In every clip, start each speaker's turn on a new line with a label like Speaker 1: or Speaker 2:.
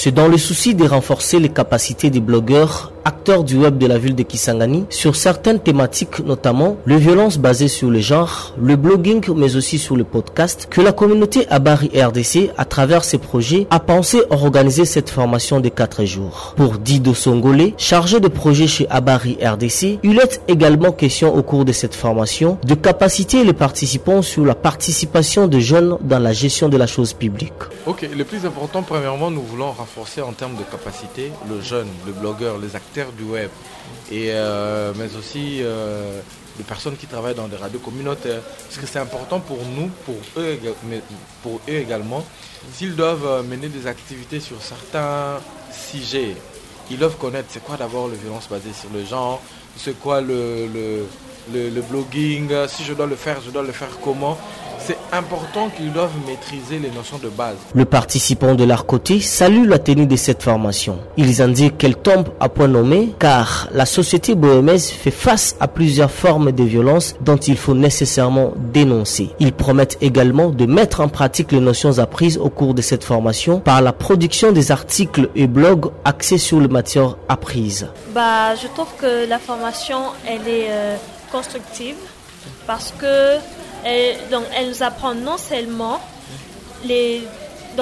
Speaker 1: C'est dans le souci de renforcer les capacités des blogueurs acteurs du web de la ville de Kisangani sur certaines thématiques, notamment les violences basées sur le genre, le blogging, mais aussi sur le podcast, que la communauté Abari RDC, à travers ses projets, a pensé organiser cette formation de 4 jours. Pour Dido Songolé, chargé de projet chez Abari RDC, il est également question au cours de cette formation de capaciter les participants sur la participation des jeunes dans la gestion de la chose publique.
Speaker 2: Ok, le plus important, premièrement, nous voulons renforcer en termes de capacité le jeune, le blogueur, les acteurs du web, et, euh, mais aussi euh, les personnes qui travaillent dans des radios communautaires. Parce que c'est important pour nous, pour eux, mais pour eux également, s'ils doivent euh, mener des activités sur certains sujets, ils doivent connaître c'est quoi d'abord les violences basées sur le genre, c'est quoi le, le, le, le blogging, si je dois le faire, je dois le faire comment c'est important qu'ils doivent maîtriser les notions de base.
Speaker 1: Le participant de leur côté salue la tenue de cette formation. Ils indiquent qu'elle tombe à point nommé car la société bohémaise fait face à plusieurs formes de violence dont il faut nécessairement dénoncer. Ils promettent également de mettre en pratique les notions apprises au cours de cette formation par la production des articles et blogs axés sur les matières apprises.
Speaker 3: Bah, je trouve que la formation, elle est euh, constructive parce que elle, donc, elle nous apprend non seulement les,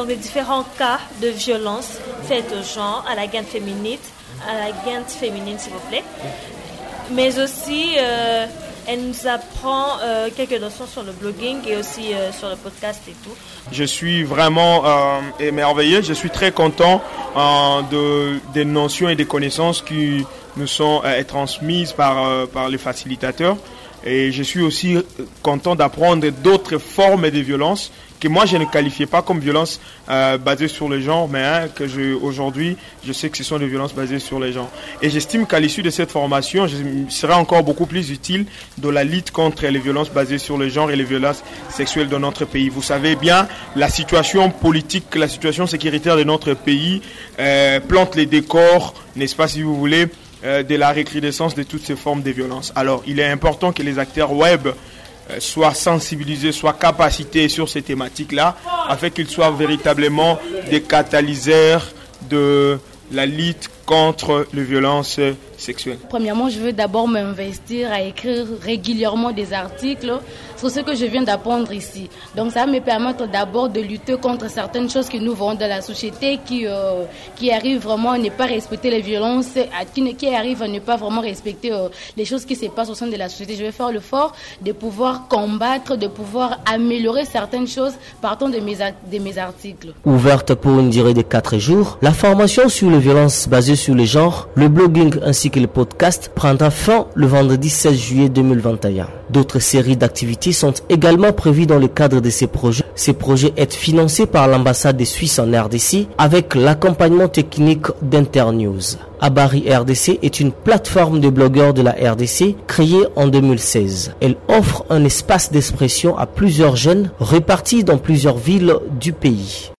Speaker 3: les différents cas de violence faites au genre, à la gaine féminine, à la féminine s'il vous plaît, mais aussi euh, elle nous apprend euh, quelques notions sur le blogging et aussi euh, sur le podcast et tout.
Speaker 4: Je suis vraiment émerveillé, je suis très content de, des notions et des connaissances qui nous sont euh, transmises par, euh, par les facilitateurs. Et je suis aussi content d'apprendre d'autres formes de violence que moi je ne qualifiais pas comme violence euh, basée sur le genre, mais hein, que je, aujourd'hui je sais que ce sont des violences basées sur les gens. Et j'estime qu'à l'issue de cette formation, je serai encore beaucoup plus utile dans la lutte contre les violences basées sur le genre et les violences sexuelles dans notre pays. Vous savez bien, la situation politique, la situation sécuritaire de notre pays euh, plante les décors, n'est-ce pas si vous voulez, euh, de la recrudescence de toutes ces formes de violence. Alors, il est important que les acteurs web euh, soient sensibilisés, soient capacités sur ces thématiques-là, afin qu'ils soient véritablement des catalyseurs de la lutte contre les violences sexuelles.
Speaker 5: Premièrement, je veux d'abord m'investir à écrire régulièrement des articles sur ce que je viens d'apprendre ici. Donc ça va me permettre d'abord de lutter contre certaines choses que nous voyons dans la société qui, euh, qui arrivent vraiment à ne pas respecter les violences, à, qui, qui arrivent à ne pas vraiment respecter euh, les choses qui se passent au sein de la société. Je vais faire l'effort de pouvoir combattre, de pouvoir améliorer certaines choses partant de mes, de mes articles.
Speaker 1: Ouverte pour une durée de 4 jours, la formation sur les violences basées sur le genre, le blogging ainsi le podcast prendra fin le vendredi 16 juillet 2021. D'autres séries d'activités sont également prévues dans le cadre de ces projets. Ces projets sont financés par l'ambassade de Suisse en RDC avec l'accompagnement technique d'Internews. Abari RDC est une plateforme de blogueurs de la RDC créée en 2016. Elle offre un espace d'expression à plusieurs jeunes répartis dans plusieurs villes du pays.